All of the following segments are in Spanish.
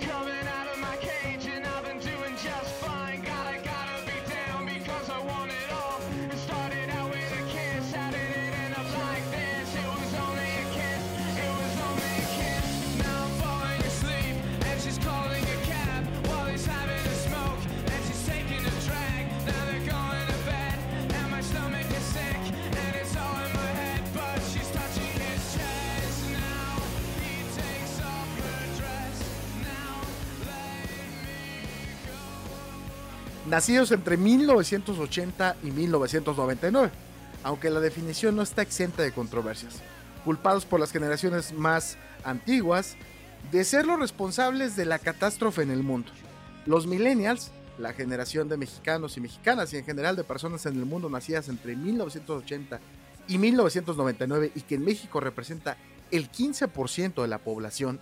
Come Nacidos entre 1980 y 1999, aunque la definición no está exenta de controversias, culpados por las generaciones más antiguas de ser los responsables de la catástrofe en el mundo. Los millennials, la generación de mexicanos y mexicanas y en general de personas en el mundo nacidas entre 1980 y 1999 y que en México representa el 15% de la población,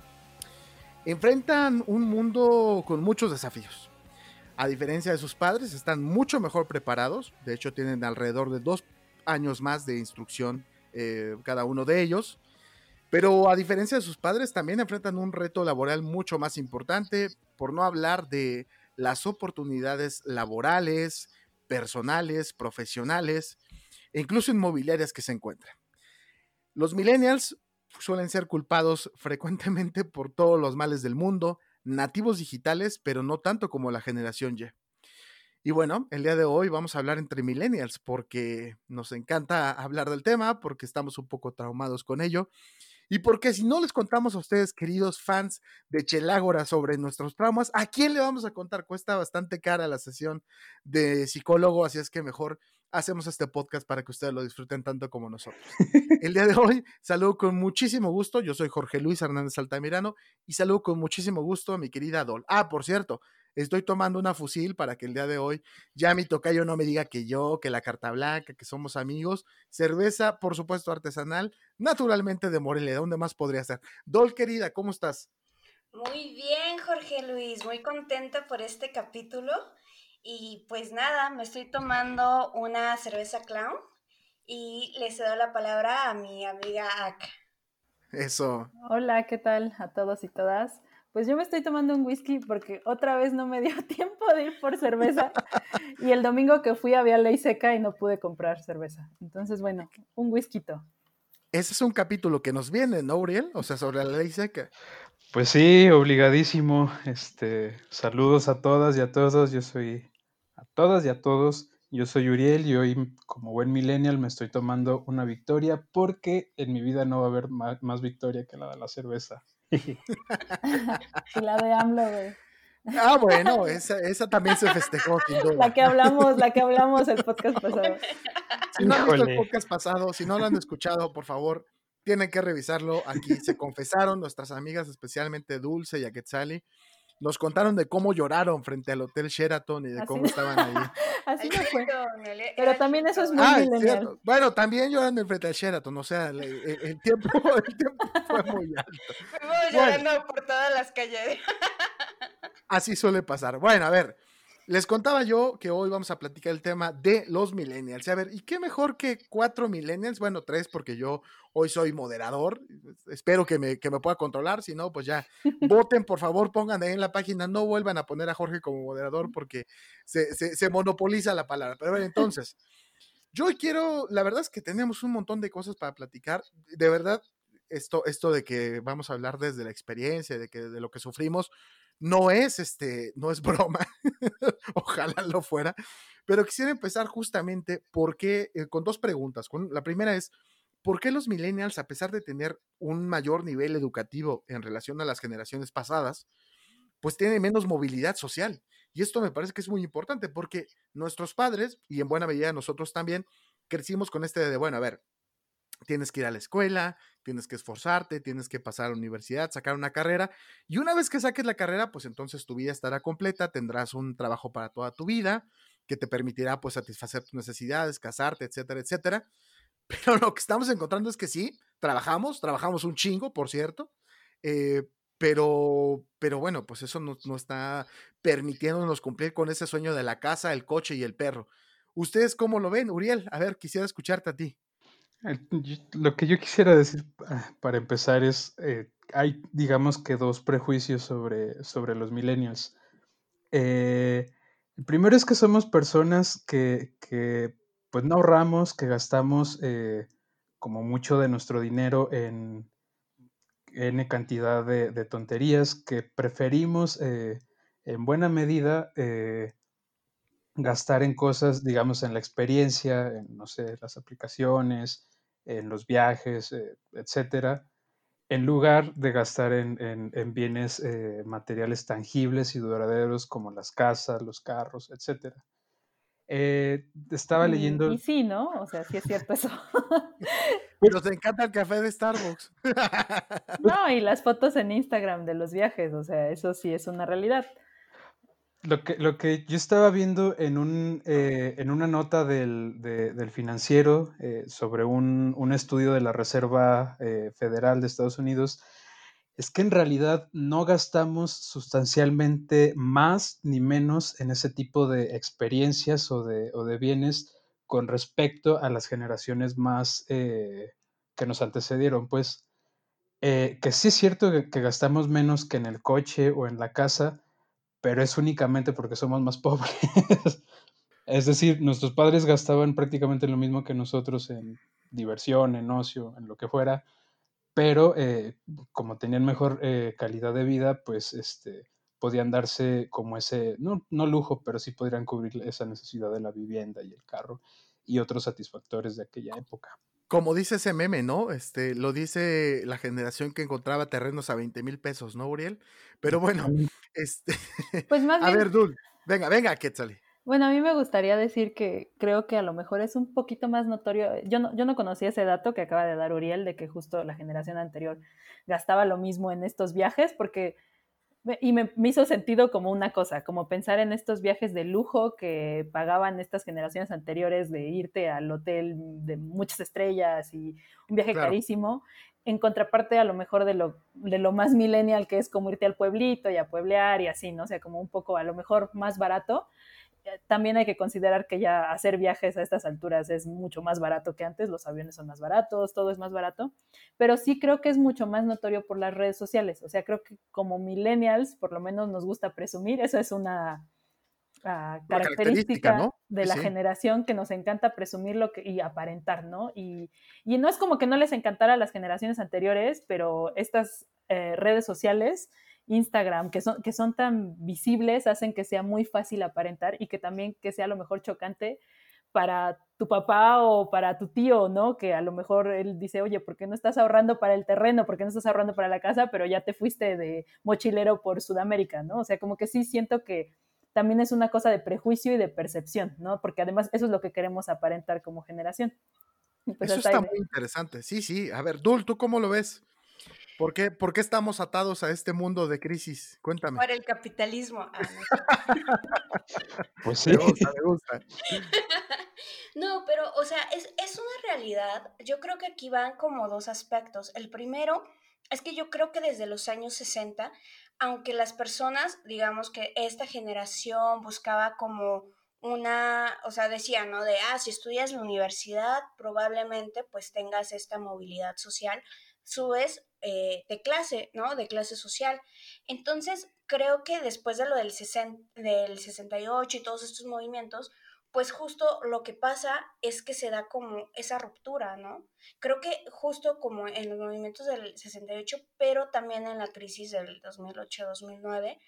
enfrentan un mundo con muchos desafíos. A diferencia de sus padres, están mucho mejor preparados. De hecho, tienen alrededor de dos años más de instrucción eh, cada uno de ellos. Pero a diferencia de sus padres, también enfrentan un reto laboral mucho más importante, por no hablar de las oportunidades laborales, personales, profesionales e incluso inmobiliarias que se encuentran. Los millennials suelen ser culpados frecuentemente por todos los males del mundo, nativos digitales, pero no tanto como la generación Y. Y bueno, el día de hoy vamos a hablar entre millennials porque nos encanta hablar del tema, porque estamos un poco traumados con ello. Y porque si no les contamos a ustedes, queridos fans de Chelágora, sobre nuestros traumas, ¿a quién le vamos a contar? Cuesta bastante cara la sesión de psicólogo, así es que mejor hacemos este podcast para que ustedes lo disfruten tanto como nosotros. El día de hoy saludo con muchísimo gusto, yo soy Jorge Luis Hernández Altamirano y saludo con muchísimo gusto a mi querida Dol. Ah, por cierto, estoy tomando una fusil para que el día de hoy ya mi tocayo no me diga que yo, que la carta blanca, que somos amigos. Cerveza, por supuesto, artesanal, naturalmente de Morelia. ¿Dónde más podría ser? Dol, querida, ¿cómo estás? Muy bien, Jorge Luis, muy contenta por este capítulo. Y pues nada, me estoy tomando una cerveza clown y le cedo la palabra a mi amiga Ak. Eso. Hola, ¿qué tal a todos y todas? Pues yo me estoy tomando un whisky porque otra vez no me dio tiempo de ir por cerveza y el domingo que fui había ley seca y no pude comprar cerveza. Entonces, bueno, un whisky. Ese es un capítulo que nos viene, ¿no, Uriel? O sea, sobre la ley seca. Pues sí, obligadísimo. Este, saludos a todas y a todos. Yo soy todas y a todos. Yo soy Uriel y hoy, como buen millennial, me estoy tomando una victoria porque en mi vida no va a haber más, más victoria que la de la cerveza. y la de AMLO, güey. Ah, bueno, esa, esa también se festejó, sin duda. La que hablamos, la que hablamos el podcast pasado. Si no han visto el podcast pasado, si no lo han escuchado, por favor, tienen que revisarlo. Aquí se confesaron nuestras amigas, especialmente Dulce y Aquetzali. Nos contaron de cómo lloraron frente al Hotel Sheraton y de Así cómo no- estaban ahí. Así no fue. Pero Pero también eso es muy Ah. Bueno, también lloran frente al Sheraton, o sea, el, el- el tiempo, el tiempo fue muy alto. Fuimos llorando por todas las calles. Así suele pasar. Bueno, a ver, les contaba yo que hoy vamos a platicar el tema de los millennials. A ver, ¿y qué mejor que cuatro millennials? Bueno, tres, porque yo hoy soy moderador. Espero que me, que me pueda controlar. Si no, pues ya voten, por favor, pongan ahí en la página. No vuelvan a poner a Jorge como moderador porque se, se- monopoliza la palabra. Pero a ver, entonces, yo quiero, la verdad es que tenemos un montón de cosas para platicar. De verdad, esto, esto de que vamos a hablar desde la experiencia, de que de lo que sufrimos, no es este, no es broma. Ojalá lo fuera. Pero quisiera empezar justamente porque, eh, con dos preguntas. Con- la primera es, ¿por qué los millennials, a pesar de tener un mayor nivel educativo en relación a las generaciones pasadas, pues tienen menos movilidad social? Y esto me parece que es muy importante porque nuestros padres, y en buena medida nosotros también, crecimos con este de, bueno, a ver, tienes que ir a la escuela, tienes que esforzarte, tienes que pasar a la universidad, sacar una carrera, y una vez que saques la carrera, pues entonces tu vida estará completa, tendrás un trabajo para toda tu vida, que te permitirá pues satisfacer tus necesidades, casarte, etcétera, etcétera. Pero lo que estamos encontrando es que sí, trabajamos, trabajamos un chingo, por cierto, eh, pero, pero bueno, pues eso no, no está permitiéndonos cumplir con ese sueño de la casa, el coche y el perro. ¿Ustedes cómo lo ven, Uriel? A ver, quisiera escucharte a ti. Lo que yo quisiera decir ah, para empezar es, eh, hay, digamos que dos prejuicios sobre, sobre los millennials. Eh, el primero es que somos personas que, que pues no ahorramos, que gastamos eh, como mucho de nuestro dinero en N cantidad de, de tonterías, que preferimos eh, en buena medida gastar en cosas, digamos, en la experiencia, en, no sé, las aplicaciones, en los viajes, eh, etcétera, en lugar de gastar en, en- en bienes eh, materiales tangibles y duraderos como las casas, los carros, etcétera. Eh, estaba Y, leyendo, y sí, ¿no? O sea, sí es cierto eso. Nos encanta el café de Starbucks. No, y las fotos en Instagram de los viajes, o sea, eso sí es una realidad. Lo que, lo que yo estaba viendo en, un, eh, en una nota del, de- del financiero eh, sobre un, un estudio de la Reserva eh, Federal de Estados Unidos es que en realidad no gastamos sustancialmente más ni menos en ese tipo de experiencias o de, o de bienes con respecto a las generaciones más eh, que nos antecedieron. Pues que sí es cierto que gastamos menos que en el coche o en la casa, pero es únicamente porque somos más pobres. Es decir, nuestros padres gastaban prácticamente lo mismo que nosotros en diversión, en ocio, en lo que fuera, pero eh, como tenían mejor eh, calidad de vida, pues este, podían darse como ese, no, no lujo, pero sí podrían cubrir esa necesidad de la vivienda y el carro y otros satisfactores de aquella época. Como dice ese meme, ¿no? Este, lo dice la generación que encontraba terrenos a 20 mil pesos, ¿no, Uriel? Pero bueno, este. Pues más A bien, ver, Dul, venga, venga, Quetzali. bueno, a mí me gustaría decir que creo que a lo mejor es un poquito más notorio. Yo no, yo no conocía ese dato que acaba de dar Uriel de que justo la generación anterior gastaba lo mismo en estos viajes, porque y me, me hizo sentido como una cosa, como pensar en estos viajes de lujo que pagaban estas generaciones anteriores de irte al hotel de muchas estrellas y un viaje Claro. carísimo, en contraparte a lo mejor de lo, de lo más millennial que es como irte al pueblito y a pueblear y así, ¿no? O sea, como un poco a lo mejor más barato. También hay que considerar que ya hacer viajes a estas alturas es mucho más barato que antes, los aviones son más baratos, todo es más barato pero sí creo que es mucho más notorio por las redes sociales. O sea, creo que como millennials, por lo menos nos gusta presumir, eso es una ah, característica característica, ¿no? de la sí. generación que nos encanta presumir lo que, y aparentar, ¿no? Y, y no es como que no les encantara a las generaciones anteriores, pero estas eh, redes sociales, Instagram, que son, que son tan visibles, hacen que sea muy fácil aparentar y que también que sea a lo mejor chocante para tu papá o para tu tío, ¿no? Que a lo mejor él dice, oye, ¿por qué no estás ahorrando para el terreno? ¿Por qué no estás ahorrando para la casa? Pero ya te fuiste de mochilero por Sudamérica, ¿no? O sea, como que sí siento que también es una cosa de prejuicio y de percepción, ¿no? Porque además eso es lo que queremos aparentar como generación. Pues Eso está ahí- muy interesante. Sí, sí. A ver, Dul, ¿tú cómo lo ves? ¿Por qué, por qué estamos atados a este mundo de crisis? Cuéntame. Por el capitalismo. Ah, no. Pues sí. Me gusta, me gusta. No, pero, o sea, es, es una realidad. Yo creo que aquí van como dos aspectos. El primero es que yo creo que desde los años 60, aunque las personas, digamos que esta generación buscaba como una, o sea, decía, ¿no? De, ah, si estudias la universidad, probablemente pues tengas esta movilidad social, subes eh, de clase, ¿no? De clase social. Entonces, creo que después de lo del, 60 del 68 y todos estos movimientos, pues justo lo que pasa es que se da como esa ruptura, ¿no? Creo que justo como en los movimientos del 68, pero también en la crisis del 2008-2009,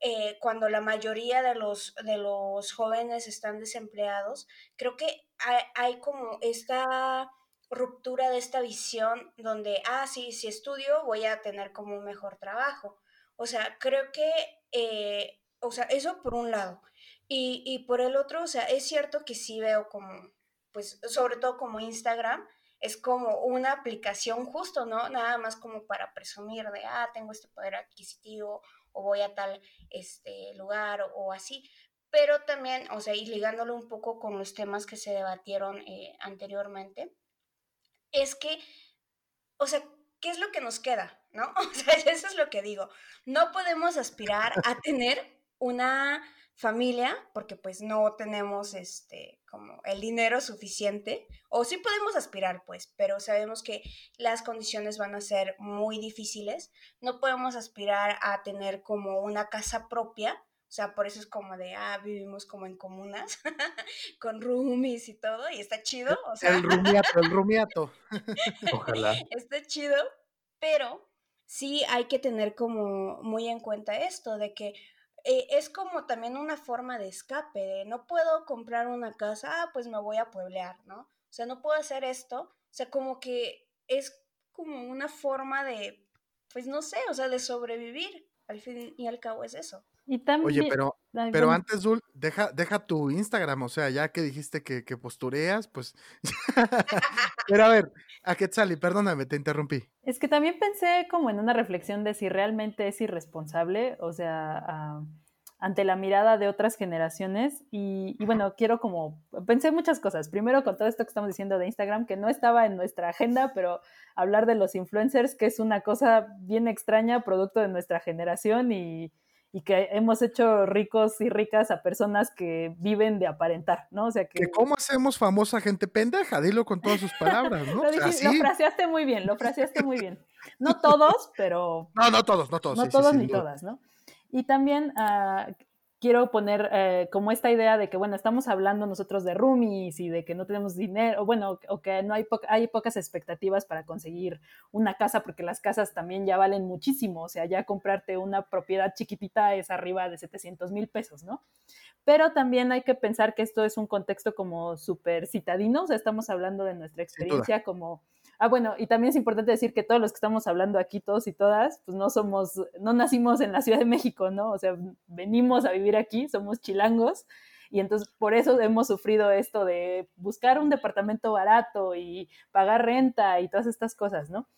eh, cuando la mayoría de los, de los jóvenes están desempleados, creo que hay, hay como esta ruptura de esta visión donde, ah, sí, si estudio voy a tener como un mejor trabajo. O sea, creo que, eh, o sea, eso por un lado. Y, y por el otro, o sea, es cierto que sí veo como, pues, sobre todo como Instagram, es como una aplicación justo, ¿no? Nada más como para presumir de, ah, tengo este poder adquisitivo o voy a tal este lugar o, así. Pero también, o sea, y ligándolo un poco con los temas que se debatieron eh, anteriormente, es que, o sea, ¿qué es lo que nos queda? ¿No? O sea, eso es lo que digo. No podemos aspirar a tener una familia, porque pues no tenemos este como el dinero suficiente, o sí podemos aspirar pues, pero sabemos que las condiciones van a ser muy difíciles, no podemos aspirar a tener como una casa propia, sea, por eso es como de, ah, vivimos como en comunas, con roomies y todo, y está chido, o sea, El rumiato, el rumiato. Ojalá. está chido, pero sí hay que tener como muy en cuenta esto, de que eh, es como también una forma de escape, de no puedo comprar una casa, ah, pues me voy a pueblear, ¿no? O sea, no puedo hacer esto, o sea, como que es como una forma de, pues no sé, o sea, de sobrevivir, al fin y al cabo es eso. Y también, Oye, pero, pero antes, Dul, deja, deja tu Instagram, o sea, ya que dijiste que, que postureas, pues. pero a ver, a Quetzali, perdóname, te interrumpí. Es que también pensé como en una reflexión de si realmente es irresponsable, o sea, ah, ante la mirada de otras generaciones. Y, y bueno, quiero como, pensé muchas cosas. Primero con todo esto que estamos diciendo de Instagram, que no estaba en nuestra agenda, pero hablar de los influencers, que es una cosa bien extraña, producto de nuestra generación y, y que hemos hecho ricos y ricas a personas que viven de aparentar, ¿no? O sea que... Cómo hacemos famosa gente pendeja, dilo con todas sus palabras, ¿no? Lo, O sea, dijiste- lo sí. fraseaste muy bien, lo fraseaste muy bien. No todos, pero No, no todos, no todos. no sí, todos ni todas, ¿no? Y también ah, quiero poner eh, como esta idea de que, bueno, estamos hablando nosotros de roomies y de que no tenemos dinero, o bueno, o que no hay, po- hay pocas expectativas para conseguir una casa, porque las casas también ya valen muchísimo, o sea, ya comprarte una propiedad chiquitita es arriba de 700 mil pesos, ¿no? Pero también hay que pensar que esto es un contexto como súper citadino, o sea, estamos hablando de nuestra experiencia como Ah, bueno, y también es importante decir que todos los que estamos hablando aquí, todos y todas, pues no somos, no nacimos en la Ciudad de México, ¿no? O sea, venimos a vivir aquí, somos chilangos, y entonces por eso hemos sufrido esto de buscar un departamento barato y pagar renta y todas estas cosas, ¿no?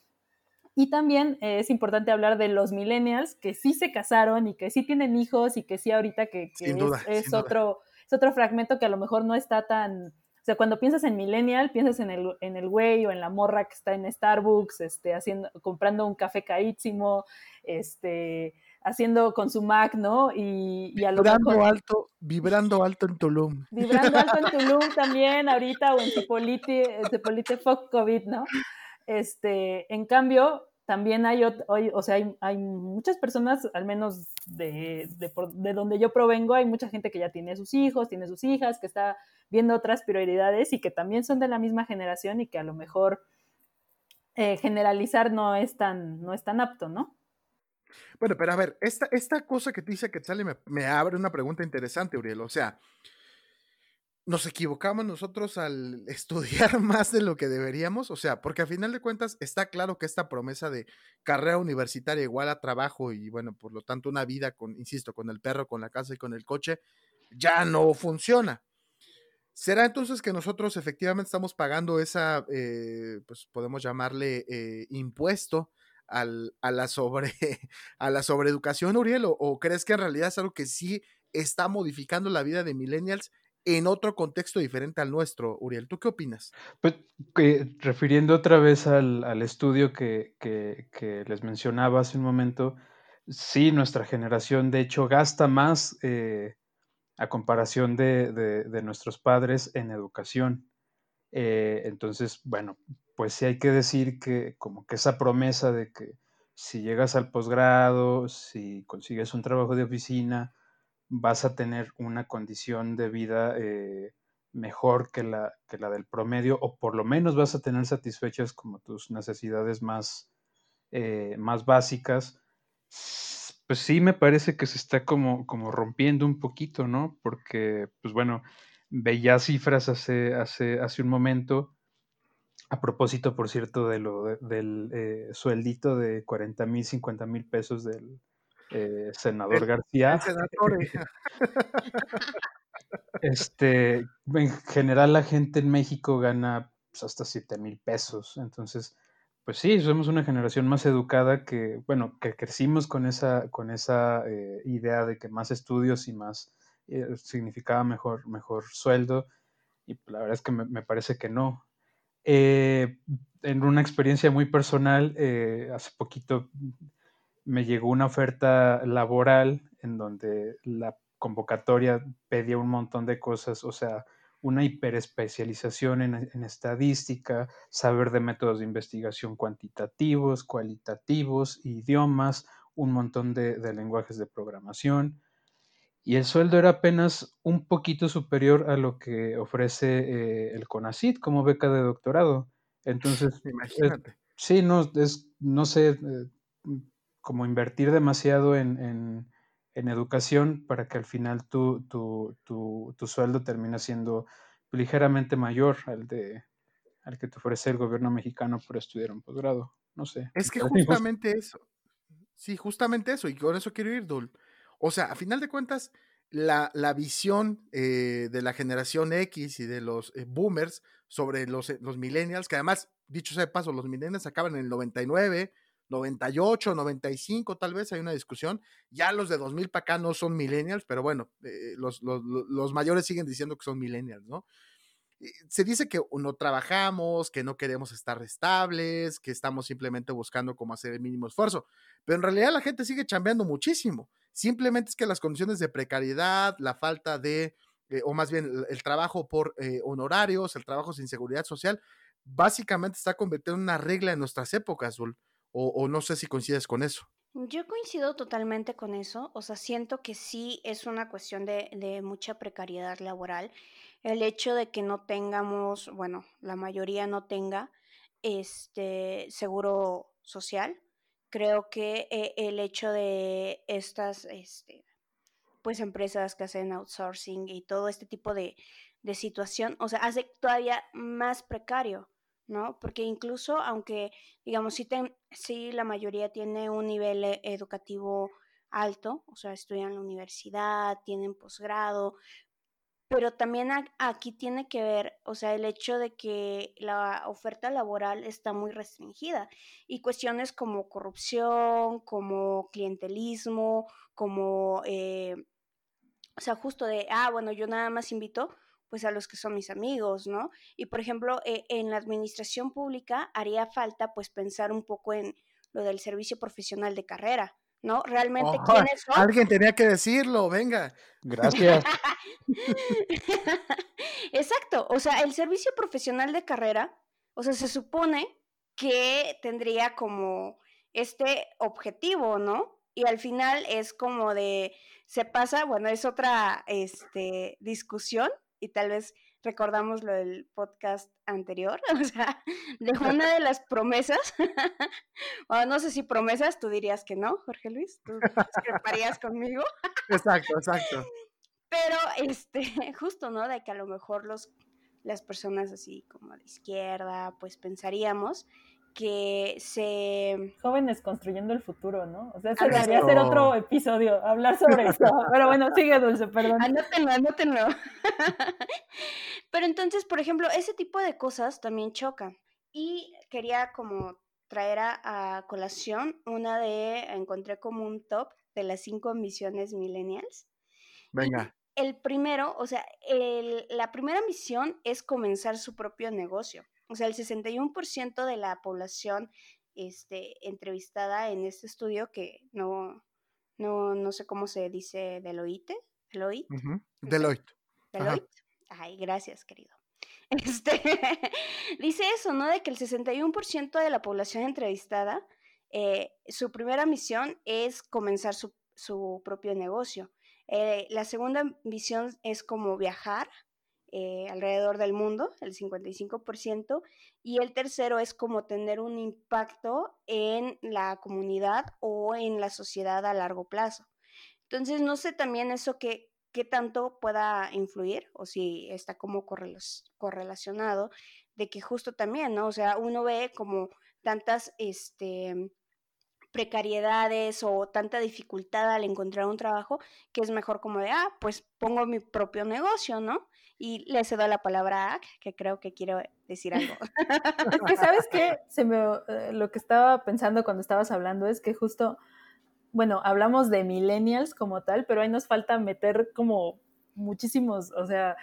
Y también eh, es importante hablar de los millennials que sí se casaron y que sí tienen hijos y que sí ahorita que, que es, duda, es sin duda. otro, es otro fragmento que a lo mejor no está tan... O sea, cuando piensas en millennial, piensas en el, en el güey o en la morra que está en Starbucks, este, haciendo, comprando un café carísimo, este, haciendo con su Mac, ¿no? Y, y a lo Vibrando mejor alto, vibrando alto en Tulum. vibrando alto en Tulum también ahorita o en Cipolite, Cipolite fuck COVID, ¿no? Este, en cambio, también hay, hoy- o sea, hay, hay muchas personas, al menos de, de, de donde yo provengo, hay mucha gente que ya tiene sus hijos, tiene sus hijas, que está viendo otras prioridades y que también son de la misma generación y que a lo mejor eh, generalizar no es tan, no es tan apto, ¿no? Bueno, pero a ver, esta, esta cosa que te dice Quetzali me, me abre una pregunta interesante, Uriel. O sea, ¿nos equivocamos nosotros al estudiar más de lo que deberíamos? O sea, porque a final de cuentas está claro que esta promesa de carrera universitaria igual a trabajo y bueno, por lo tanto una vida con, insisto, con el perro, con la casa y con el coche, ya no funciona. ¿Será entonces que nosotros efectivamente estamos pagando esa, eh, pues podemos llamarle eh, impuesto al- a, la sobre, a la sobreeducación, Uriel? ¿O, o crees que en realidad es algo que sí está modificando la vida de millennials en otro contexto diferente al nuestro, Uriel? ¿Tú qué opinas? Pues, refiriendo otra vez al, estudio que, les mencionaba hace un momento, sí, nuestra generación de hecho gasta más eh, a comparación de nuestros padres en educación. Eh, entonces, bueno, pues sí hay que decir que como que esa promesa de que si llegas al posgrado, si consigues un trabajo de oficina, vas a tener una condición de vida eh, mejor que la, que la del promedio, o por lo menos vas a tener satisfechas como tus necesidades más, eh, más básicas, pues sí me parece que se está como, como rompiendo un poquito, ¿no? Porque, pues bueno, veía cifras hace, hace, hace un momento, a propósito, por cierto, de lo de- del eh, sueldito de 40 mil, 50 mil pesos del eh, senador El- García. El senador, Este, en general la gente en México gana pues, hasta 7 mil pesos. Entonces, pues sí, somos una generación más educada que, bueno, que crecimos con esa, con esa eh, idea de que más estudios y más eh, significaba mejor, mejor sueldo. Y pues, la verdad es que me, me parece que no. En una experiencia muy personal, hace poquito me llegó una oferta laboral en donde la convocatoria pedía un montón de cosas, o sea, una hiperespecialización en, en, estadística, saber de métodos de investigación cuantitativos, cualitativos, idiomas, un montón de, de lenguajes de programación. Y el sueldo era apenas un poquito superior a lo que ofrece eh, el CONACIT como beca de doctorado. Entonces, Imagínate. Es, sí, no, es, no sé, eh, como invertir demasiado en, en, en, educación para que al final tu, tu, tu, tu sueldo termine siendo ligeramente mayor al, de, al que te ofrece el gobierno mexicano por estudiar un posgrado. No sé. Es que justamente eso. Sí, justamente eso. Y con eso quiero ir, Dul. O sea, a final de cuentas, la, la visión eh, de la generación X y de los eh, boomers sobre los, eh, los millennials, que además, dicho sea de paso, los millennials acaban en el 99, 98, 95, tal vez hay una discusión. Ya los de 2000 para acá no son millennials, pero bueno, eh, los, los, los, mayores siguen diciendo que son millennials, ¿no? Se dice que no trabajamos, que no queremos estar estables, que estamos simplemente buscando cómo hacer el mínimo esfuerzo, pero en realidad la gente sigue chambeando muchísimo. Simplemente es que las condiciones de precariedad, la falta de, eh, o más bien el, trabajo por eh, honorarios, el trabajo sin seguridad social, básicamente está convirtiendo en una regla en nuestras épocas. O, no sé si coincides con eso. Yo coincido totalmente con eso, o sea, siento que sí es una cuestión de, de, mucha precariedad laboral. El hecho de que no tengamos, bueno, la mayoría no tenga este seguro social, creo que eh, el hecho de estas, este, pues, empresas que hacen outsourcing y todo este tipo de, de situación, o sea, hace todavía más precario. ¿No? Porque incluso aunque, digamos, sí, ten, sí la mayoría tiene un nivel educativo alto, o sea, estudian en la universidad, tienen posgrado, pero también aquí tiene que ver, o sea, el hecho de que la oferta laboral está muy restringida y cuestiones como corrupción, como clientelismo, como, eh, o sea, justo de, ah, bueno, yo nada más invito pues a los que son mis amigos, ¿no? Y por ejemplo, eh, en la administración pública haría falta pues pensar un poco en lo del servicio profesional de carrera, ¿no? Realmente, oh, ¿quiénes son? Alguien tenía que decirlo, venga. Gracias. Exacto, o sea, el servicio profesional de carrera, o sea, se supone que tendría como este objetivo, ¿no? Y al final es como de, se pasa, bueno, es otra este, discusión, y tal vez recordamos lo del podcast anterior, o sea, de una de las promesas, o no sé si promesas, tú dirías que no, Jorge Luis, tú discreparías conmigo. exacto, exacto. Pero, este, justo, ¿no? De que a lo mejor los, las personas así como de izquierda, pues pensaríamos que se... Jóvenes construyendo el futuro, ¿no? O sea, eso debería ser otro episodio, hablar sobre eso. Pero bueno, sigue Dulce, perdón. Anótenlo, anótenlo. Pero entonces, por ejemplo, ese tipo de cosas también chocan. Y quería como traer a, a colación una de, encontré como un top de las cinco misiones millennials. Venga. Y el primero, o sea, el, la primera misión es comenzar su propio negocio. O sea, el 61% de la población este, entrevistada en este estudio, que no, no, no sé cómo se dice, Deloitte. Deloitte. Uh -huh. Deloitte. Deloitte. Ajá. Ay, gracias, querido. Este, dice eso, ¿no? De que el 61% de la población entrevistada, eh, su primera misión es comenzar su, su propio negocio. Eh, la segunda misión es como viajar, eh, alrededor del mundo, el 55%, y el tercero es como tener un impacto en la comunidad o en la sociedad a largo plazo. Entonces, no sé también eso que, qué tanto pueda influir o si está como correlacionado de que justo también, ¿no? O sea, uno ve como tantas, este, precariedades o tanta dificultad al encontrar un trabajo que es mejor como de, ah, pues pongo mi propio negocio, ¿no? Y le cedo la palabra a que creo que quiero decir algo. es que, ¿sabes qué? Se me, eh, lo que estaba pensando cuando estabas hablando es que justo, bueno, hablamos de millennials como tal, pero ahí nos falta meter como muchísimos, o sea,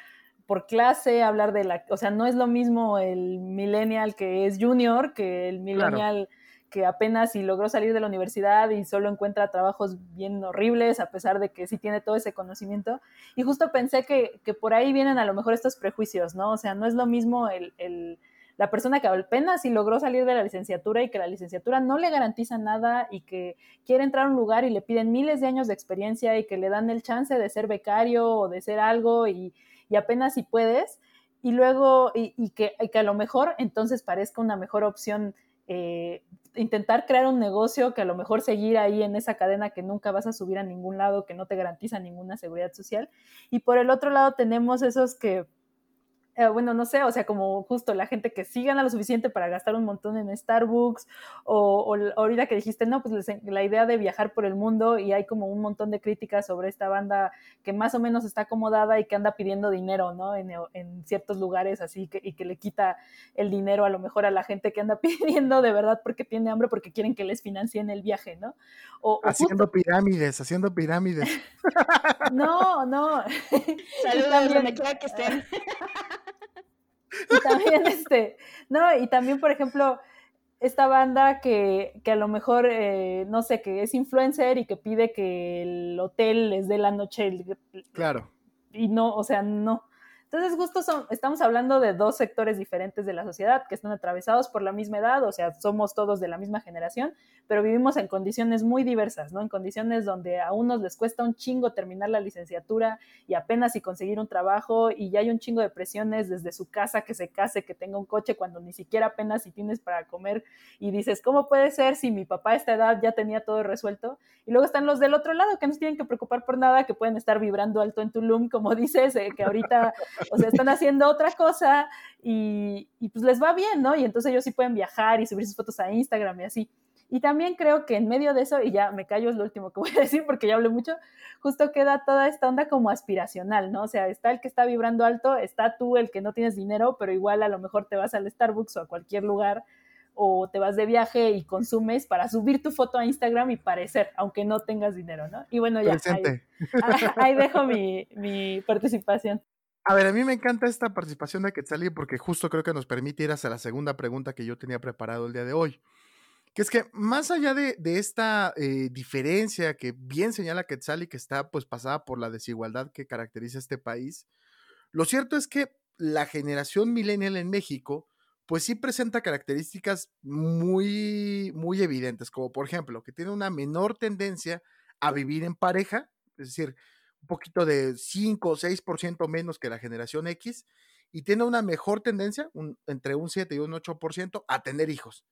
por clase, hablar de la, o sea, no es lo mismo el millennial que es junior que el millennial... Claro que apenas si logró salir de la universidad y solo encuentra trabajos bien horribles, a pesar de que sí tiene todo ese conocimiento. Y justo pensé que, que por ahí vienen a lo mejor estos prejuicios, ¿no? O sea, no es lo mismo el, el la persona que apenas si logró salir de la licenciatura y que la licenciatura no le garantiza nada y que quiere entrar a un lugar y le piden miles de años de experiencia y que le dan el chance de ser becario o de ser algo y, y apenas si puedes, y luego, y, y, que, y, que, a lo mejor entonces parezca una mejor opción eh, intentar crear un negocio que a lo mejor seguir ahí en esa cadena que nunca vas a subir a ningún lado, que no te garantiza ninguna seguridad social. Y por el otro lado tenemos esos que eh, bueno, no sé, o sea, como justo la gente que sí gana lo suficiente para gastar un montón en Starbucks, o, o ahorita que dijiste, no, pues la idea de viajar por el mundo y hay como un montón de críticas sobre esta banda que más o menos está acomodada y que anda pidiendo dinero, ¿no? En, en ciertos lugares así que, y que le quita el dinero a lo mejor a la gente que anda pidiendo de verdad porque tiene hambre, porque quieren que les financien el viaje, ¿no? O, haciendo justo... pirámides, haciendo pirámides. no, no. Saludos donde quiera que estén. y también, este, no, y también, por ejemplo, esta banda que, que a lo mejor, eh, no sé, que es influencer y que pide que el hotel les dé la noche. Claro. Y no, o sea, no. Entonces, justo estamos hablando de dos sectores diferentes de la sociedad que están atravesados por la misma edad, o sea, somos todos de la misma generación, pero vivimos en condiciones muy diversas, ¿no? En condiciones donde a unos les cuesta un chingo terminar la licenciatura y apenas y conseguir un trabajo y ya hay un chingo de presiones desde su casa que se case, que tenga un coche cuando ni siquiera apenas si tienes para comer y dices, ¿cómo puede ser si mi papá a esta edad ya tenía todo resuelto? Y luego están los del otro lado que no se tienen que preocupar por nada, que pueden estar vibrando alto en Tulum, como dices, eh, que ahorita o sea, están haciendo otra cosa y, y, pues les va bien, ¿no? Y entonces ellos sí pueden viajar y subir sus fotos a Instagram y así. Y también creo que en medio de eso, y ya me callo, es lo último que voy a decir porque ya hablé mucho, justo queda toda esta onda como aspiracional, ¿no? O sea, está el que está vibrando alto, está tú el que no tienes dinero, pero igual a lo mejor te vas al Starbucks o a cualquier lugar o te vas de viaje y consumes para subir tu foto a Instagram y parecer, aunque no tengas dinero, ¿no? Y bueno, ya ahí, ahí, dejo mi, mi participación. A ver, a mí me encanta esta participación de Quetzali porque justo creo que nos permite ir hacia la segunda pregunta que yo tenía preparado el día de hoy. Que es que más allá de, de esta eh, diferencia que bien señala Quetzali, que está pues pasada por la desigualdad que caracteriza este país, lo cierto es que la generación millennial en México pues sí presenta características muy, muy evidentes, como por ejemplo que tiene una menor tendencia a vivir en pareja, es decir, un poquito de 5 o 6% menos que la generación X, y tiene una mejor tendencia, entre un 7 y un 8%, a tener hijos.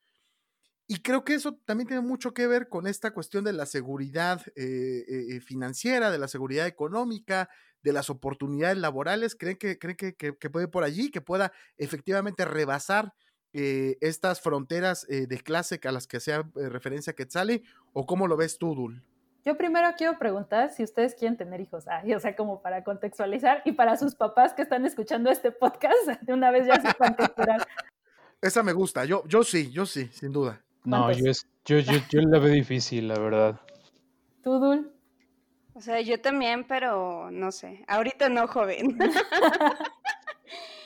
Y creo que eso también tiene mucho que ver con esta cuestión de la seguridad eh, eh, financiera, de la seguridad económica, de las oportunidades laborales. ¿Creen que, creen que, que, puede por allí, que pueda efectivamente rebasar eh, estas fronteras eh, de clase a las que sea eh, referencia Quetzali? ¿O cómo lo ves tú, Dul? Yo primero quiero preguntar si ustedes quieren tener hijos, ah, o sea, como para contextualizar y para sus papás que están escuchando este podcast, de una vez ya se contextual. Esa me gusta, yo, yo sí, yo sí, sin duda. No, yo, es, yo, yo, yo la veo difícil, la verdad. ¿Tú, Dul? O sea, yo también, pero no sé. Ahorita no, joven.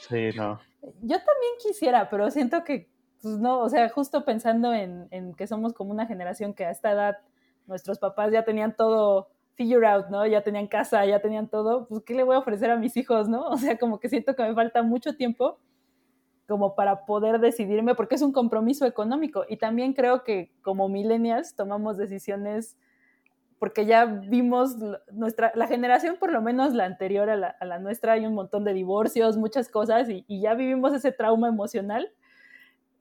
sí, no. Yo también quisiera, pero siento que, pues no, o sea, justo pensando en, en, que somos como una generación que a esta edad nuestros papás ya tenían todo figure out, ¿no? Ya tenían casa, ya tenían todo, pues ¿qué le voy a ofrecer a mis hijos, no? O sea, como que siento que me falta mucho tiempo como para poder decidirme, porque es un compromiso económico. Y también creo que como millennials tomamos decisiones porque ya vimos nuestra, la generación, por lo menos la anterior a la, a la nuestra, hay un montón de divorcios, muchas cosas, y, y, ya vivimos ese trauma emocional,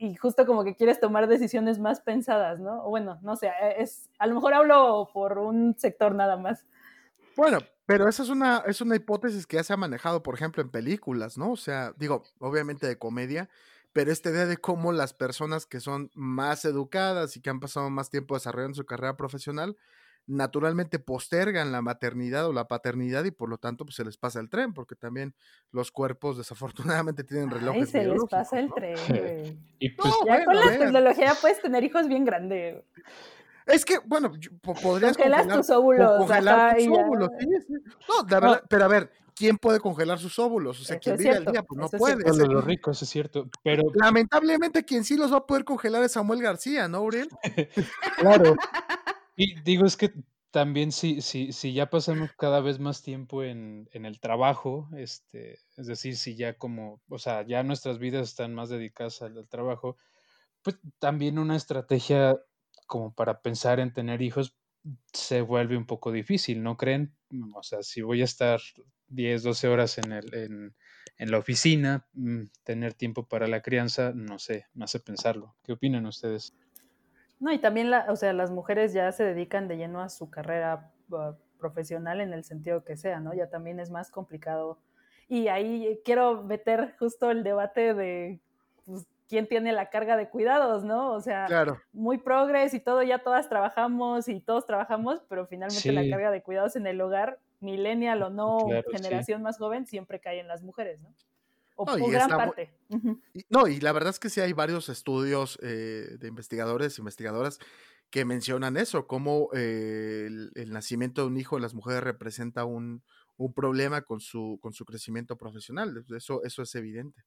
y justo como que quieres tomar decisiones más pensadas, ¿no? Bueno, no sé, es, a lo mejor hablo por un sector nada más. Bueno, pero esa es una, es una hipótesis que ya se ha manejado, por ejemplo, en películas, ¿no? O sea, digo, obviamente de comedia, pero esta idea de cómo las personas que son más educadas y que han pasado más tiempo desarrollando su carrera profesional, naturalmente postergan la maternidad o la paternidad y por lo tanto pues se les pasa el tren, porque también los cuerpos desafortunadamente tienen relojes. Ay, se les pasa el tren. y pues, no, ya bueno, con la tecnología puedes tener hijos bien grandes. Es que, bueno, podrías congelar tus óvulos. Congelar tus óvulos, sí. No, la verdad, no. pero a ver, ¿quién puede congelar sus óvulos? O sea, quien vive al día, pues no eso puede. Es ricos, es cierto. Pero Lamentablemente, quien sí los va a poder congelar es Samuel García, ¿no, Uriel? Claro. Y digo, es que también si, si, si ya pasamos cada vez más tiempo en, en el trabajo, este, es decir, si ya como, o sea, ya nuestras vidas están más dedicadas al, trabajo, pues también una estrategia como para pensar en tener hijos se vuelve un poco difícil, ¿no creen? Mm, O sea, si voy a estar 10, 12 horas en, el, en, en la oficina, mm, tener tiempo para la crianza, no sé, me hace pensarlo. ¿Qué opinan ustedes? No, y también, la, o sea, las mujeres ya se dedican de lleno a su carrera uh, profesional en el sentido que sea, ¿no? Ya también es más complicado. Y ahí quiero meter justo el debate de pues, quién tiene la carga de cuidados, ¿no? O sea, Claro. muy progres y todo, ya todas trabajamos y todos trabajamos, pero finalmente la carga de cuidados en el hogar, millennial o no, Claro, sí. generación más joven, siempre cae en las mujeres, ¿no? O No, y gran está parte. Y- No, y la verdad es que sí hay varios estudios eh, de investigadores, investigadoras que mencionan eso, cómo eh, el, el nacimiento de un hijo en las mujeres representa un, un problema con su, con su crecimiento profesional. Eso, eso es evidente.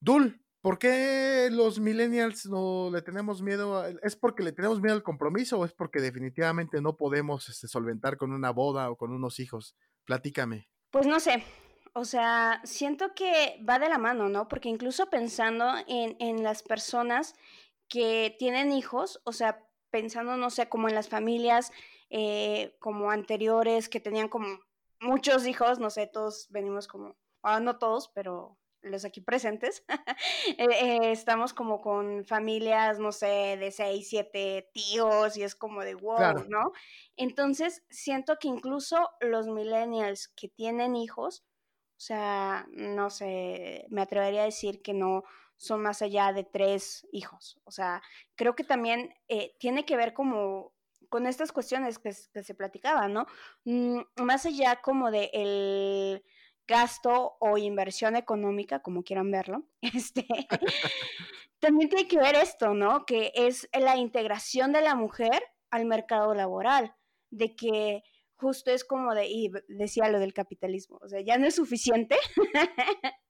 Dul, ¿por qué los millennials no le tenemos miedo? a- ¿Es porque le tenemos miedo al compromiso o es porque definitivamente no podemos este, solventar con una boda o con unos hijos? Platícame. Pues no sé, o sea, siento que va de la mano, ¿no? Porque incluso pensando en, en las personas que tienen hijos, o sea, pensando, no sé, como en las familias eh, como anteriores que tenían como muchos hijos, no sé, todos venimos como, ah, no todos, pero los aquí presentes, eh, eh, estamos como con familias, no sé, de seis, siete tíos y es como de wow, Claro. ¿no? Entonces, siento que incluso los millennials que tienen hijos, o sea, no sé, me atrevería a decir que no son más allá de tres hijos. O sea, creo que también eh, tiene que ver como con estas cuestiones que, se platicaban, ¿no? Mm, más allá como de el gasto o inversión económica, como quieran verlo, este, también tiene que ver esto, ¿no? Que es la integración de la mujer al mercado laboral, de que justo es como de, y decía lo del capitalismo, o sea, ya no es suficiente,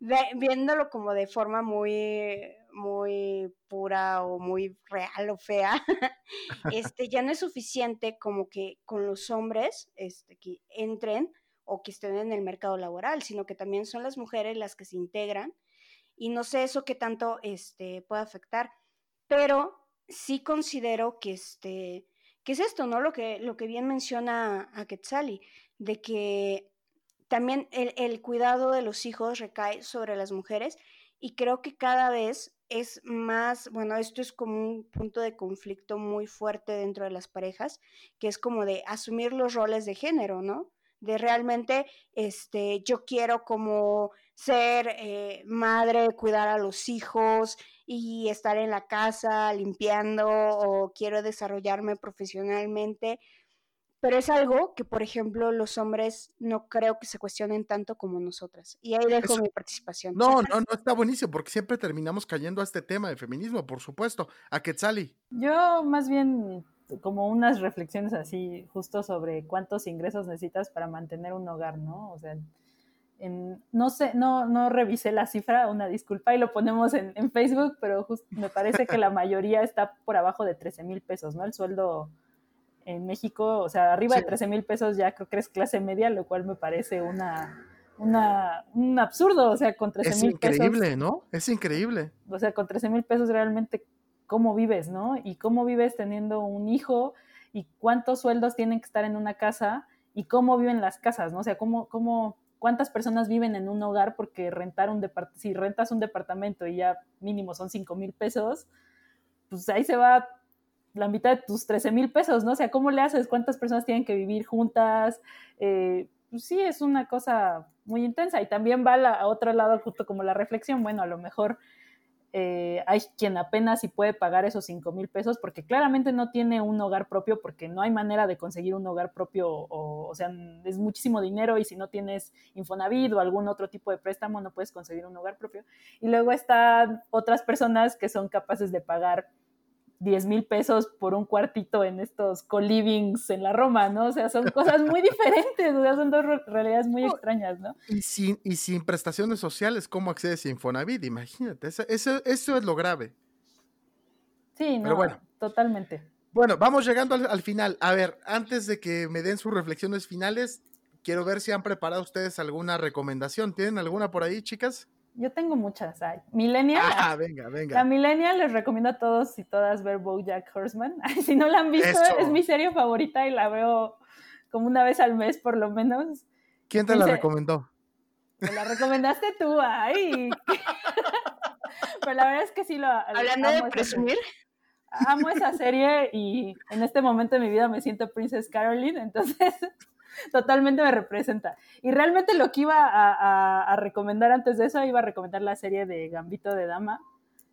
Ve- viéndolo como de forma muy, muy pura o muy real o fea, este, ya no es suficiente como que con los hombres este, que entren o que estén en el mercado laboral, sino que también son las mujeres las que se integran y no sé eso qué tanto este, puede afectar, pero sí considero que, este, que es esto, ¿no? Lo que, lo que bien menciona a de que también el, el cuidado de los hijos recae sobre las mujeres y creo que cada vez es más, bueno, esto es como un punto de conflicto muy fuerte dentro de las parejas, que es como de asumir los roles de género, ¿no? De realmente, este, yo quiero como ser eh, madre, cuidar a los hijos y estar en la casa limpiando o quiero desarrollarme profesionalmente, pero es algo que, por ejemplo, los hombres no creo que se cuestionen tanto como nosotras. Y ahí dejo Eso- mi participación. No, no, no, está buenísimo, porque siempre terminamos cayendo a este tema de feminismo, por supuesto. A Quetzali. Yo más bien como unas reflexiones así justo sobre cuántos ingresos necesitas para mantener un hogar, ¿no? O sea, en- no sé, no, no revisé la cifra, una disculpa, y lo ponemos en, en Facebook, pero just- me parece que la mayoría está por abajo de 13 mil pesos, ¿no? El sueldo en México, o sea, arriba Sí. de 13 mil pesos ya creo que eres clase media, lo cual me parece una, una, un absurdo, o sea, con 13 Es mil pesos increíble, ¿no? Es increíble. o sea, con 13 mil pesos realmente cómo vives, ¿no? Y cómo vives teniendo un hijo y cuántos sueldos tienen que estar en una casa y cómo viven las casas, ¿no? O sea, cómo, cómo, cuántas personas viven en un hogar porque rentar un si rentas un departamento y ya mínimo son 5 mil pesos, pues ahí se va la mitad de tus 13 mil pesos, ¿no? O sea, ¿cómo le haces? ¿Cuántas personas tienen que vivir juntas? Eh, pues sí, es una cosa muy intensa y también va a otro lado justo como la reflexión, bueno, a lo mejor eh, hay quien apenas si puede pagar esos 5 mil pesos porque claramente no tiene un hogar propio porque no hay manera de conseguir un hogar propio o, o sea, es muchísimo dinero y si no tienes Infonavit o algún otro tipo de préstamo no puedes conseguir un hogar propio. Y luego están otras personas que son capaces de pagar 10 mil pesos por un cuartito en estos co-livings en la Roma, ¿no? O sea, son cosas muy diferentes, o sea, son dos re- realidades muy extrañas, ¿no? Y sin, y sin prestaciones sociales, ¿cómo accedes a Infonavit? Imagínate, eso, eso, eso es lo grave. Sí, no, Pero bueno. totalmente. Bueno, vamos llegando al, al final. A ver, antes de que me den sus reflexiones finales, quiero ver si han preparado ustedes alguna recomendación. ¿Tienen alguna por ahí, chicas? Yo tengo muchas. Ay, Millennial, Ah, venga, La venga. Millennial les recomiendo a todos y todas ver BoJack Horseman. Ay, si no la han visto, Eso. es mi serie favorita y la veo como una vez al mes por lo menos. ¿Quién te la recomendó? Me la recomendaste tú, ay. Pero la verdad es que sí lo Hablando de presumir. Amo esa serie y en este momento de mi vida me siento Princess Caroline, entonces totalmente me representa. Y realmente lo que iba a, a- a recomendar antes de eso, iba a recomendar la serie de Gambito de Dama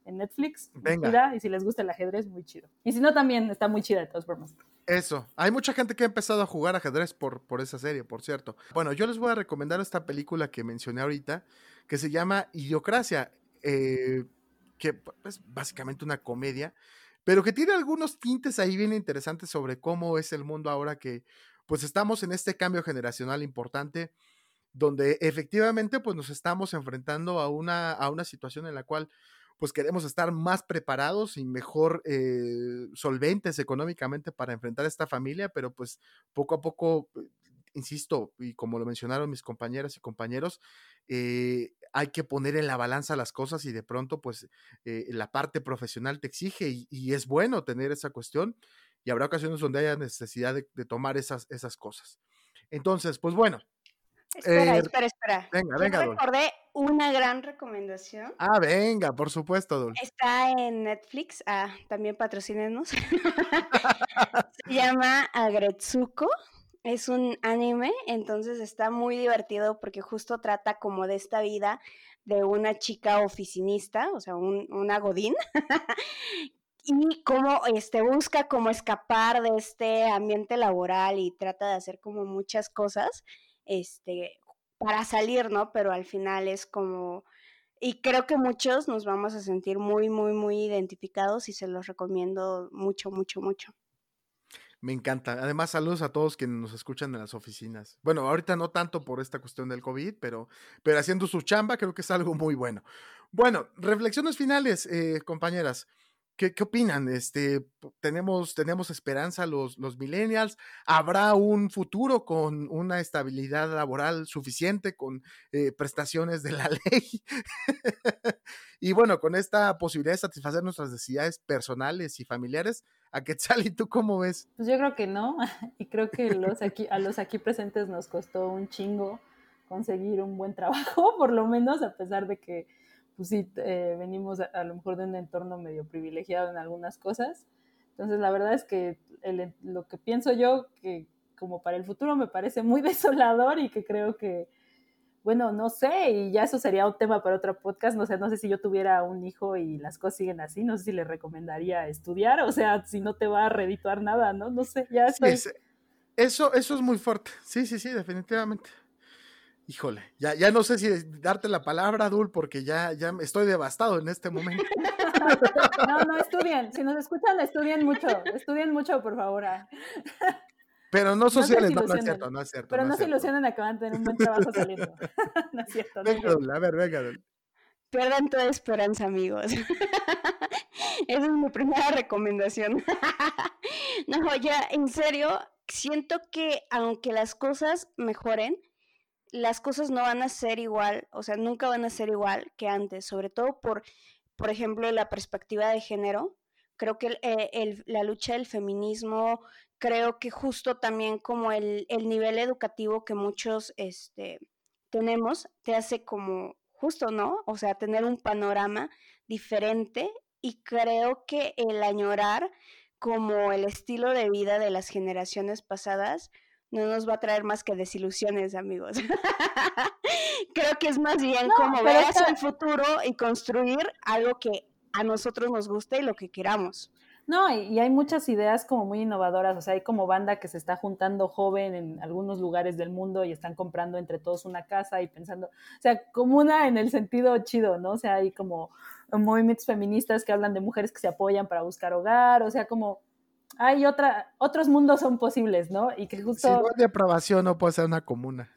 en Netflix. Venga. chida, y si les gusta el ajedrez, muy chido. Y si no, también está muy chida de todas formas. Eso. Hay mucha gente que ha empezado a jugar ajedrez por, por esa serie, por cierto. Bueno, yo les voy a recomendar esta película que mencioné ahorita, que se llama Idiocracia, eh, que es básicamente una comedia, pero que tiene algunos tintes ahí bien interesantes sobre cómo es el mundo ahora que pues estamos en este cambio generacional importante, donde efectivamente pues nos estamos enfrentando a una, a una situación en la cual pues queremos estar más preparados y mejor eh, solventes económicamente para enfrentar esta familia, pero pues poco a poco, eh, insisto, y como lo mencionaron mis compañeras y compañeros, eh, hay que poner en la balanza las cosas y de pronto pues la parte profesional te exige y es bueno tener esa cuestión y habrá ocasiones donde haya necesidad de, de tomar esas, esas cosas. Entonces, pues bueno, espera, Eh, espera, espera. venga, Yo venga, Dol. recordé una gran recomendación. ah, venga, por supuesto, Dul. Está en Netflix. Ah, también patrocínenos. Se llama Agretsuko. Es un anime, entonces está muy divertido porque justo trata como de esta vida de una chica oficinista, o sea, un- una godín, y cómo este, busca como escapar de este ambiente laboral y trata de hacer como muchas cosas este, para salir, ¿no? Pero al final es como y creo que muchos nos vamos a sentir muy, muy, muy identificados y se los recomiendo mucho, mucho, mucho. Me encanta. Además, saludos a todos quienes nos escuchan en las oficinas. Bueno, ahorita no tanto por esta cuestión del COVID, pero, pero haciendo su chamba creo que es algo muy bueno. Bueno, reflexiones finales, eh, compañeras. ¿Qué, qué opinan? Este, tenemos, tenemos esperanza los, los millennials. ¿Habrá un futuro con una estabilidad laboral suficiente, con eh, prestaciones de la ley? y bueno, con esta posibilidad de satisfacer nuestras necesidades personales y familiares, ¿a Quetzal y tú cómo ves? Pues yo creo que no, y creo que los aquí, a los aquí presentes nos costó un chingo conseguir un buen trabajo, por lo menos, a pesar de que, pues sí, eh, venimos a, a, lo mejor de un entorno medio privilegiado en algunas cosas. Entonces, la verdad es que el, lo que pienso yo, que como para el futuro me parece muy desolador y que creo que, bueno, no sé, y ya eso sería un tema para otro podcast, no sé, no sé si yo tuviera un hijo y las cosas siguen así, no sé si le recomendaría estudiar, o sea, si no te va a redituar nada, ¿no? No sé, ya estoy... Sí, es, eso, eso es muy fuerte, sí, sí, sí, definitivamente. Híjole, ya, ya no sé si darte la palabra, Dul, porque ya, ya estoy devastado en este momento. No, no, estudien. Si nos escuchan, estudien mucho. Estudien mucho, por favor. Pero no sociales, no, no, es cierto, no es cierto. Pero no, no se ilusionen a que van a tener un buen trabajo saliendo. no es cierto. No venga, Dul, a ver, venga, Dul. Pierdan toda esperanza, amigos. Esa es mi primera recomendación. no, ya, en serio, siento que aunque las cosas mejoren, las cosas no van a ser igual, o sea, nunca van a ser igual que antes, sobre todo por, por ejemplo, la perspectiva de género. Creo que el, el, la lucha del feminismo, creo que justo también como el, el nivel educativo que muchos este, tenemos, te hace como justo, ¿no? O sea, tener un panorama diferente y creo que el añorar como el estilo de vida de las generaciones pasadas, no nos va a traer más que desilusiones, amigos. Creo que es más bien no, como ver hacia el futuro y construir algo que a nosotros nos guste y lo que queramos. No, y, y, hay muchas ideas como muy innovadoras, o sea, hay como banda que se está juntando joven en algunos lugares del mundo y están comprando entre todos una casa y pensando, o sea, como una en el sentido chido, ¿no? O sea, hay como movimientos feministas que hablan de mujeres que se apoyan para buscar hogar, o sea, como hay otra, otros mundos son posibles, ¿no? Y que justo... Si no hay depravación, no puede ser una comuna.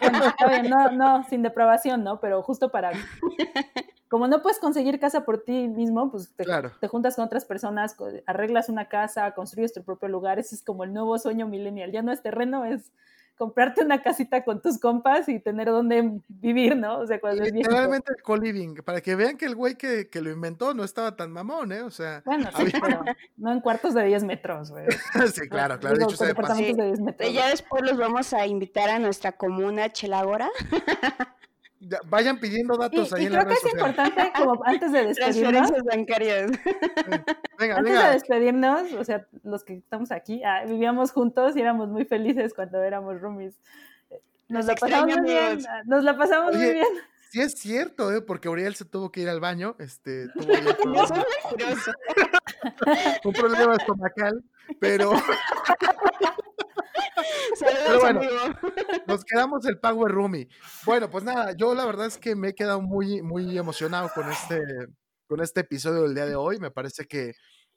Bueno, está bien, no, no, sin depravación, ¿no? Pero justo para... Como no puedes conseguir casa por ti mismo, pues te, Claro. te juntas con otras personas, arreglas una casa, construyes tu propio lugar. Ese es como el nuevo sueño millennial. Ya no es terreno, es comprarte una casita con tus compas y tener donde vivir, ¿no? O sea, cuando es. Literalmente el co-living, para que vean que el güey que, que lo inventó no estaba tan mamón, ¿eh? O sea, Bueno, sí, pero no en cuartos de 10 metros, güey. sí, claro, claro. Digo, dicho de departamentos Sí. de 10 metros. Ya después los vamos a invitar a nuestra comuna Chelagora. Ya, Vayan pidiendo Y, datos ahí y en creo que es sociales. importante, como antes de despedirnos, Transferencias bancarias. Venga, Antes de despedirnos, o sea, los que estamos aquí, ah, vivíamos juntos y éramos muy felices cuando éramos roomies. Nos la pasamos muy bien, ah, nos la pasamos muy bien. Sí es cierto, ¿eh? Porque Uriel se tuvo que ir al baño, este, tuvo un problema- estomacal, pero Pero bueno. nos quedamos el Power Roomie. Bueno, pues nada, yo la verdad es que me he quedado muy, muy emocionado con este, con este episodio del día de hoy. Me parece que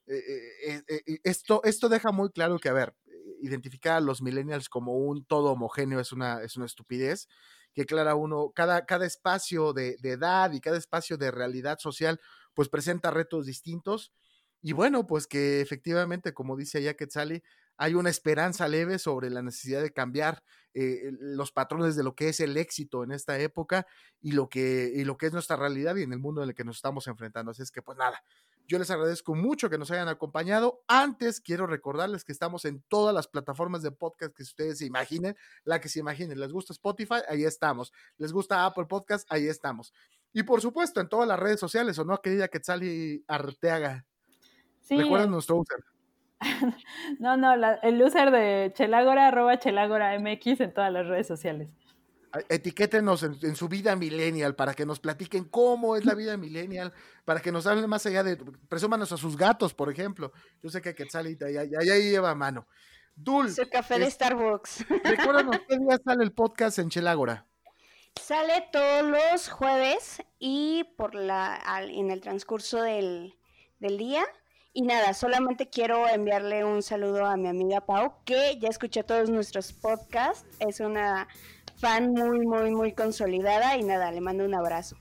eh, eh, eh, esto, esto deja muy claro que, a ver, identificar a los millennials como un todo homogéneo es una, es una estupidez. Que claro, uno, cada, cada espacio de, de edad y cada espacio de realidad social, pues presenta retos distintos. Y bueno, pues que efectivamente, como dice allá Quetzali, hay una esperanza leve sobre la necesidad de cambiar eh, los patrones de lo que es el éxito en esta época y lo, que, y lo que es nuestra realidad y en el mundo en el que nos estamos enfrentando. Así es que, pues nada, yo les agradezco mucho que nos hayan acompañado. Antes, quiero recordarles que estamos en todas las plataformas de podcast que ustedes se imaginen, la que se imaginen. ¿Les gusta Spotify? Ahí estamos. ¿Les gusta Apple Podcast? Ahí estamos. Y por supuesto, en todas las redes sociales, ¿o no, querida Quetzali Arteaga? Sí, Recuerden nuestro user. no, no, la- el user de Chelagora, arroba Chelagora MX en todas las redes sociales. etiquétenos en, en su vida millennial para que nos platiquen cómo es la vida millennial, para que nos hablen más allá de, presúmanos a sus gatos, por ejemplo. Yo sé que Quetzali ya, ya, ya lleva mano. Dul, Su café de es- Starbucks. recuérdanos qué día sale el podcast en Chelágora. Sale todos los jueves y por la al- en el transcurso del, del día. Y nada, solamente quiero enviarle un saludo a mi amiga Pau, que ya escuché todos nuestros podcasts. Es una fan muy, muy, muy consolidada. Y nada, le mando un abrazo.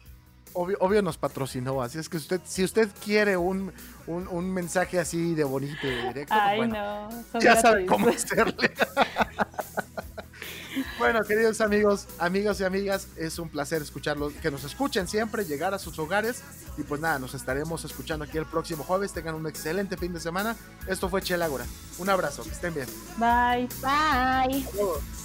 Obvio, obvio nos patrocinó, así es que usted, si usted quiere un, un, un mensaje así de bonito y de directo, Ay, bueno, no. son ya sabe cómo hacerle. bueno, queridos amigos, amigos y amigas, es un placer escucharlos, que nos escuchen siempre, llegar a sus hogares. Y pues nada, nos estaremos escuchando aquí el próximo jueves. Tengan un excelente fin de semana. Esto fue Chelágora. Un abrazo, que estén bien. Bye. Bye.